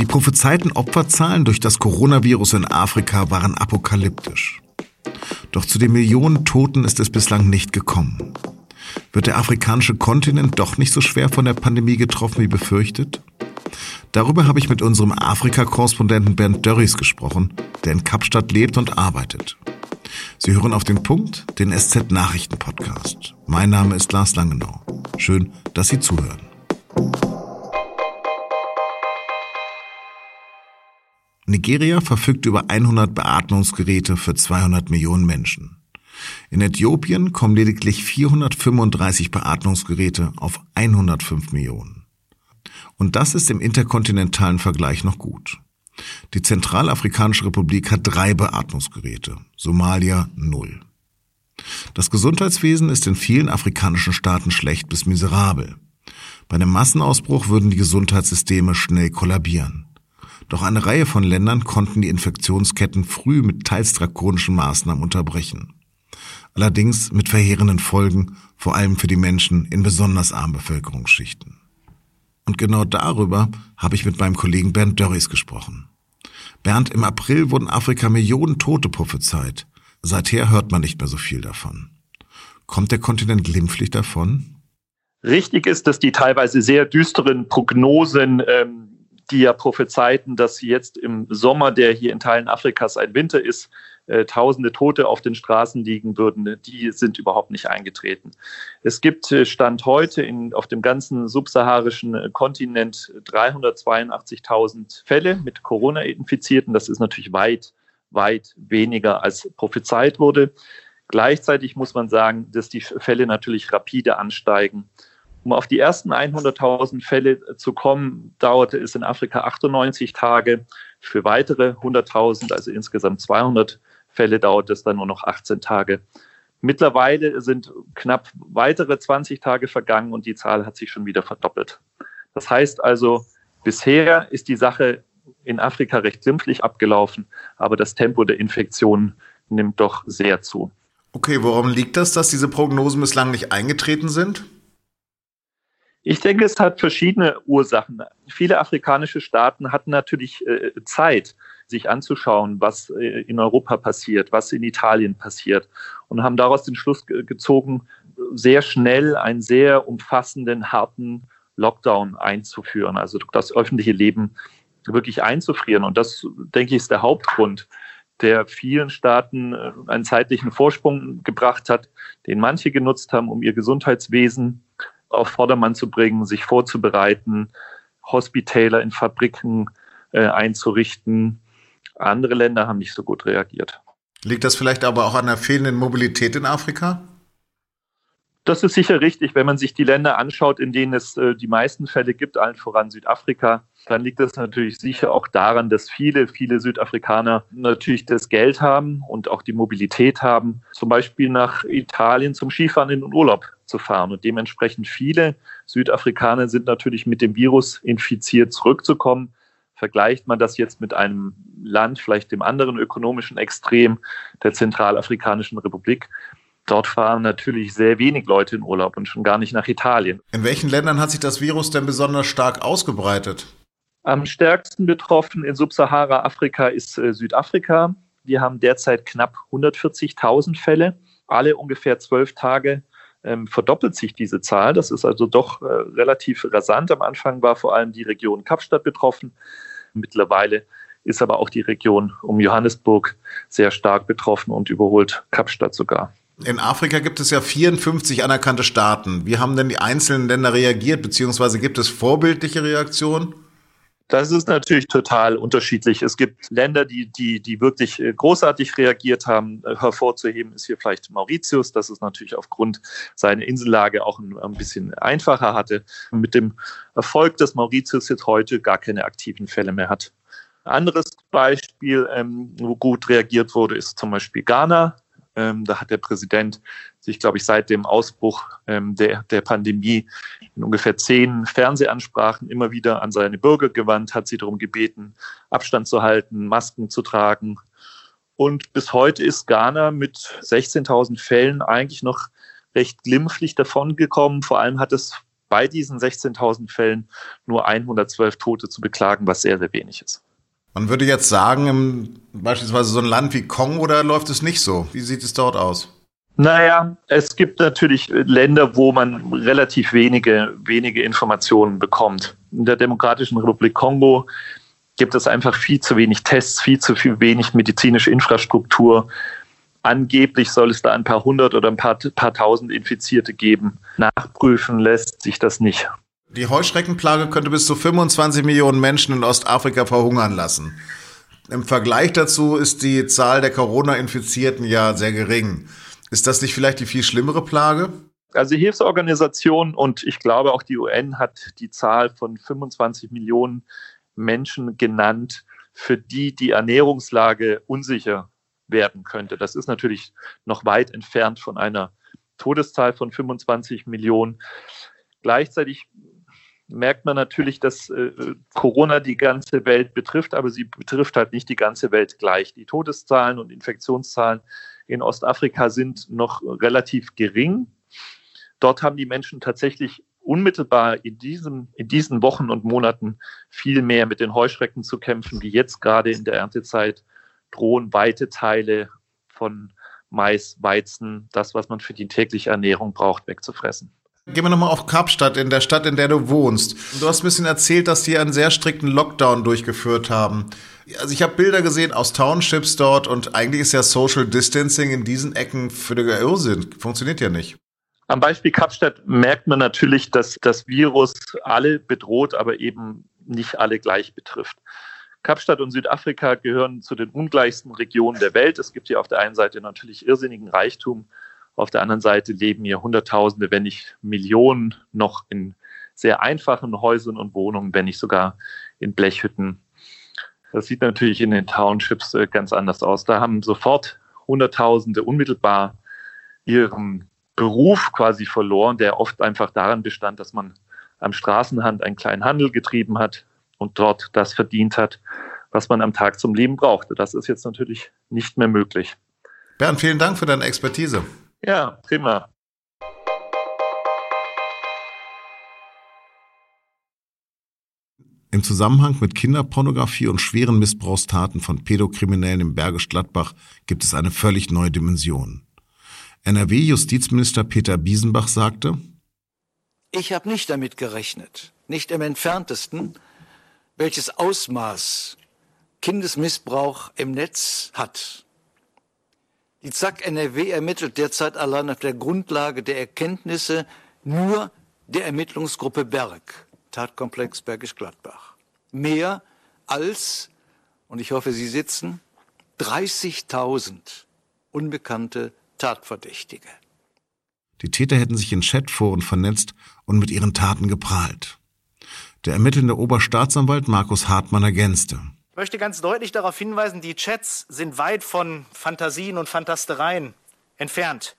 Die prophezeiten Opferzahlen durch das Coronavirus in Afrika waren apokalyptisch. Doch zu den Millionen Toten ist es bislang nicht gekommen. Wird der afrikanische Kontinent doch nicht so schwer von der Pandemie getroffen wie befürchtet? Darüber habe ich mit unserem Afrika-Korrespondenten Bernd Dörries gesprochen, der in Kapstadt lebt und arbeitet. Sie hören auf den Punkt den SZ-Nachrichten-Podcast. Mein Name ist Lars Langenau. Schön, dass Sie zuhören. Nigeria verfügt über 100 Beatmungsgeräte für 200 Millionen Menschen. In Äthiopien kommen lediglich 435 Beatmungsgeräte auf 105 Millionen. Und das ist im interkontinentalen Vergleich noch gut. Die Zentralafrikanische Republik hat drei Beatmungsgeräte, Somalia null. Das Gesundheitswesen ist in vielen afrikanischen Staaten schlecht bis miserabel. Bei einem Massenausbruch würden die Gesundheitssysteme schnell kollabieren. Doch eine Reihe von Ländern konnten die Infektionsketten früh mit teils drakonischen Maßnahmen unterbrechen. Allerdings mit verheerenden Folgen, vor allem für die Menschen in besonders armen Bevölkerungsschichten. Und genau darüber habe ich mit meinem Kollegen Bernd Dörries gesprochen. Bernd, im April wurden Afrika Millionen Tote prophezeit. Seither hört man nicht mehr so viel davon. Kommt der Kontinent glimpflich davon? Richtig ist, dass die teilweise sehr düsteren Prognosen ähm, die ja prophezeiten, dass jetzt im Sommer, der hier in Teilen Afrikas ein Winter ist, äh, tausende Tote auf den Straßen liegen würden, die sind überhaupt nicht eingetreten. Es gibt äh, Stand heute in, auf dem ganzen subsaharischen äh, Kontinent 382.000 Fälle mit Corona-Infizierten. Das ist natürlich weit, weit weniger als prophezeit wurde. Gleichzeitig muss man sagen, dass die Fälle natürlich rapide ansteigen. Um auf die ersten 100.000 Fälle zu kommen, dauerte es in Afrika 98 Tage. Für weitere 100.000, also insgesamt 200 Fälle, dauert es dann nur noch 18 Tage. Mittlerweile sind knapp weitere 20 Tage vergangen und die Zahl hat sich schon wieder verdoppelt. Das heißt also, bisher ist die Sache in Afrika recht glimpflich abgelaufen, aber das Tempo der Infektion nimmt doch sehr zu. Okay, worum liegt das, dass diese Prognosen bislang nicht eingetreten sind? Ich denke, es hat verschiedene Ursachen. Viele afrikanische Staaten hatten natürlich äh, Zeit, sich anzuschauen, was äh, in Europa passiert, was in Italien passiert und haben daraus den Schluss gezogen, sehr schnell einen sehr umfassenden, harten Lockdown einzuführen, also das öffentliche Leben wirklich einzufrieren. Und das, denke ich, ist der Hauptgrund, der vielen Staaten äh, einen zeitlichen Vorsprung gebracht hat, den manche genutzt haben, um ihr Gesundheitswesen auf Vordermann zu bringen, sich vorzubereiten, Hospitäler in Fabriken äh, einzurichten. Andere Länder haben nicht so gut reagiert. Liegt das vielleicht aber auch an der fehlenden Mobilität in Afrika? Das ist sicher richtig. Wenn man sich die Länder anschaut, in denen es äh, die meisten Fälle gibt, allen voran Südafrika, dann liegt das natürlich sicher auch daran, dass viele, viele Südafrikaner natürlich das Geld haben und auch die Mobilität haben, zum Beispiel nach Italien zum Skifahren in den Urlaub zu fahren. Und dementsprechend viele Südafrikaner sind natürlich mit dem Virus infiziert zurückzukommen. Vergleicht man das jetzt mit einem Land, vielleicht dem anderen ökonomischen Extrem der Zentralafrikanischen Republik, Dort fahren natürlich sehr wenig Leute in Urlaub und schon gar nicht nach Italien. In welchen Ländern hat sich das Virus denn besonders stark ausgebreitet? Am stärksten betroffen in Subsahara-Afrika ist äh, Südafrika. Wir haben derzeit knapp 140.000 Fälle. Alle ungefähr zwölf Tage ähm, verdoppelt sich diese Zahl. Das ist also doch äh, relativ rasant. Am Anfang war vor allem die Region Kapstadt betroffen. Mittlerweile ist aber auch die Region um Johannesburg sehr stark betroffen und überholt Kapstadt sogar. In Afrika gibt es ja 54 anerkannte Staaten. Wie haben denn die einzelnen Länder reagiert, beziehungsweise gibt es vorbildliche Reaktionen? Das ist natürlich total unterschiedlich. Es gibt Länder, die, die, die wirklich äh, großartig reagiert haben. Äh, hervorzuheben ist hier vielleicht Mauritius, das es natürlich aufgrund seiner Insellage auch ein, ein bisschen einfacher hatte. Mit dem Erfolg, dass Mauritius jetzt heute gar keine aktiven Fälle mehr hat. Anderes Beispiel, ähm, wo gut reagiert wurde, ist zum Beispiel Ghana. Ähm, da hat der Präsident sich, glaube ich, seit dem Ausbruch ähm, der, der Pandemie in ungefähr zehn Fernsehansprachen immer wieder an seine Bürger gewandt, hat sie darum gebeten, Abstand zu halten, Masken zu tragen. Und bis heute ist Ghana mit 16.000 Fällen eigentlich noch recht glimpflich davongekommen. Vor allem hat es bei diesen 16.000 Fällen nur 112 Tote zu beklagen, was sehr, sehr wenig ist. Man würde jetzt sagen, im, beispielsweise so ein Land wie Kongo, da läuft es nicht so. Wie sieht es dort aus? Naja, es gibt natürlich Länder, wo man relativ wenige, wenige Informationen bekommt. In der Demokratischen Republik Kongo gibt es einfach viel zu wenig Tests, viel zu viel wenig medizinische Infrastruktur. Angeblich soll es da ein paar hundert oder ein paar, paar tausend Infizierte geben. Nachprüfen lässt sich das nicht. Die Heuschreckenplage könnte bis zu 25 Millionen Menschen in Ostafrika verhungern lassen. Im Vergleich dazu ist die Zahl der Corona-Infizierten ja sehr gering. Ist das nicht vielleicht die viel schlimmere Plage? Also die Hilfsorganisation und ich glaube auch die UN hat die Zahl von 25 Millionen Menschen genannt, für die die Ernährungslage unsicher werden könnte. Das ist natürlich noch weit entfernt von einer Todeszahl von 25 Millionen. Gleichzeitig merkt man natürlich, dass äh, Corona die ganze Welt betrifft, aber sie betrifft halt nicht die ganze Welt gleich. Die Todeszahlen und Infektionszahlen in Ostafrika sind noch relativ gering. Dort haben die Menschen tatsächlich unmittelbar in, diesem, in diesen Wochen und Monaten viel mehr mit den Heuschrecken zu kämpfen, wie jetzt gerade in der Erntezeit drohen weite Teile von Mais, Weizen, das, was man für die tägliche Ernährung braucht, wegzufressen. Gehen wir nochmal auf Kapstadt, in der Stadt, in der du wohnst. Du hast ein bisschen erzählt, dass die einen sehr strikten Lockdown durchgeführt haben. Also ich habe Bilder gesehen aus Townships dort und eigentlich ist ja Social Distancing in diesen Ecken völliger Irrsinn. Funktioniert ja nicht. Am Beispiel Kapstadt merkt man natürlich, dass das Virus alle bedroht, aber eben nicht alle gleich betrifft. Kapstadt und Südafrika gehören zu den ungleichsten Regionen der Welt. Es gibt hier auf der einen Seite natürlich irrsinnigen Reichtum auf der anderen Seite leben hier Hunderttausende, wenn nicht Millionen, noch in sehr einfachen Häusern und Wohnungen, wenn nicht sogar in Blechhütten. Das sieht natürlich in den Townships äh, ganz anders aus. Da haben sofort Hunderttausende unmittelbar ihren Beruf quasi verloren, der oft einfach daran bestand, dass man am Straßenrand einen kleinen Handel getrieben hat und dort das verdient hat, was man am Tag zum Leben brauchte. Das ist jetzt natürlich nicht mehr möglich. Bernd, vielen Dank für deine Expertise. Ja, prima. Im Zusammenhang mit Kinderpornografie und schweren Missbrauchstaten von Pädokriminellen im Bergisch Gladbach gibt es eine völlig neue Dimension. NRW-Justizminister Peter Biesenbach sagte, Ich habe nicht damit gerechnet, nicht im entferntesten, welches Ausmaß Kindesmissbrauch im Netz hat. Die ZAK NRW ermittelt derzeit allein auf der Grundlage der Erkenntnisse nur der Ermittlungsgruppe Berg, Tatkomplex Bergisch Gladbach. Mehr als, und ich hoffe, Sie sitzen, 30.000 unbekannte Tatverdächtige. Die Täter hätten sich in Chatforen vernetzt und mit ihren Taten geprahlt. Der ermittelnde Oberstaatsanwalt Markus Hartmann ergänzte. Ich möchte ganz deutlich darauf hinweisen, die Chats sind weit von Fantasien und Fantastereien entfernt.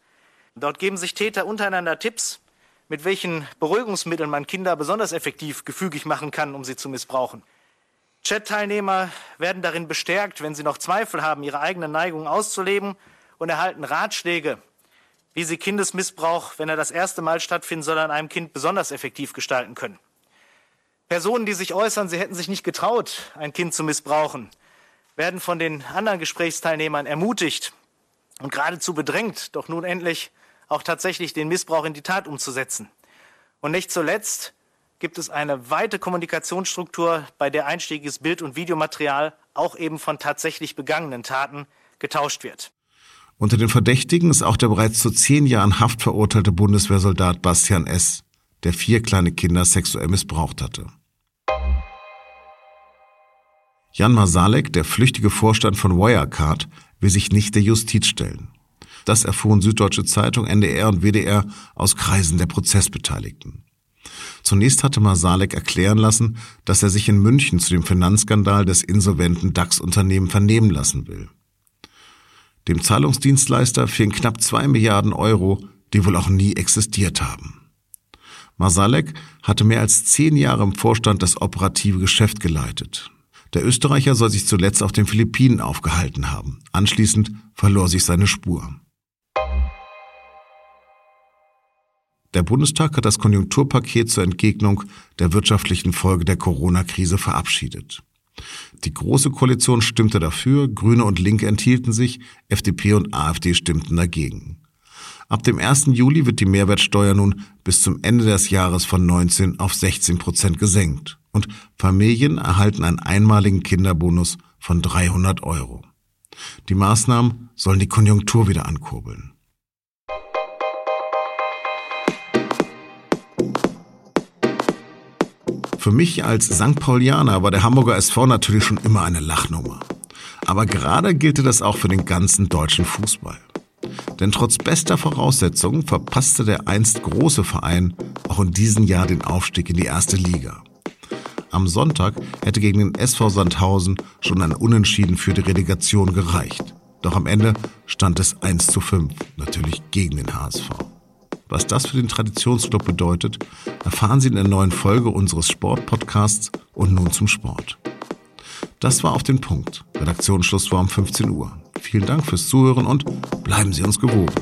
Dort geben sich Täter untereinander Tipps, mit welchen Beruhigungsmitteln man Kinder besonders effektiv gefügig machen kann, um sie zu missbrauchen. Chat-Teilnehmer werden darin bestärkt, wenn sie noch Zweifel haben, ihre eigenen Neigungen auszuleben und erhalten Ratschläge, wie sie Kindesmissbrauch, wenn er das erste Mal stattfinden soll, an einem Kind besonders effektiv gestalten können. Personen, die sich äußern, sie hätten sich nicht getraut, ein Kind zu missbrauchen, werden von den anderen Gesprächsteilnehmern ermutigt und geradezu bedrängt, doch nun endlich auch tatsächlich den Missbrauch in die Tat umzusetzen. Und nicht zuletzt gibt es eine weite Kommunikationsstruktur, bei der einstiegiges Bild- und Videomaterial auch eben von tatsächlich begangenen Taten getauscht wird. Unter den Verdächtigen ist auch der bereits zu zehn Jahren Haft verurteilte Bundeswehrsoldat Bastian S., der vier kleine Kinder sexuell missbraucht hatte. Jan Masalek, der flüchtige Vorstand von Wirecard, will sich nicht der Justiz stellen. Das erfuhren Süddeutsche Zeitung, NDR und WDR aus Kreisen der Prozessbeteiligten. Zunächst hatte Masalek erklären lassen, dass er sich in München zu dem Finanzskandal des insolventen DAX-Unternehmen vernehmen lassen will. Dem Zahlungsdienstleister fehlen knapp zwei Milliarden Euro, die wohl auch nie existiert haben. Masalek hatte mehr als zehn Jahre im Vorstand das operative Geschäft geleitet. Der Österreicher soll sich zuletzt auf den Philippinen aufgehalten haben. Anschließend verlor sich seine Spur. Der Bundestag hat das Konjunkturpaket zur Entgegnung der wirtschaftlichen Folge der Corona-Krise verabschiedet. Die Große Koalition stimmte dafür, Grüne und Linke enthielten sich, FDP und AfD stimmten dagegen. Ab dem 1. Juli wird die Mehrwertsteuer nun bis zum Ende des Jahres von 19 auf 16 Prozent gesenkt und Familien erhalten einen einmaligen Kinderbonus von 300 Euro. Die Maßnahmen sollen die Konjunktur wieder ankurbeln. Für mich als St. Paulianer war der Hamburger SV natürlich schon immer eine Lachnummer. Aber gerade gilt das auch für den ganzen deutschen Fußball. Denn trotz bester Voraussetzungen verpasste der einst große Verein auch in diesem Jahr den Aufstieg in die erste Liga. Am Sonntag hätte gegen den SV Sandhausen schon ein Unentschieden für die Relegation gereicht. Doch am Ende stand es 1 zu 5, natürlich gegen den HSV. Was das für den Traditionsclub bedeutet, erfahren Sie in der neuen Folge unseres Sportpodcasts und nun zum Sport. Das war auf den Punkt. Redaktionsschluss war um 15 Uhr. Vielen Dank fürs Zuhören und bleiben Sie uns gewogen.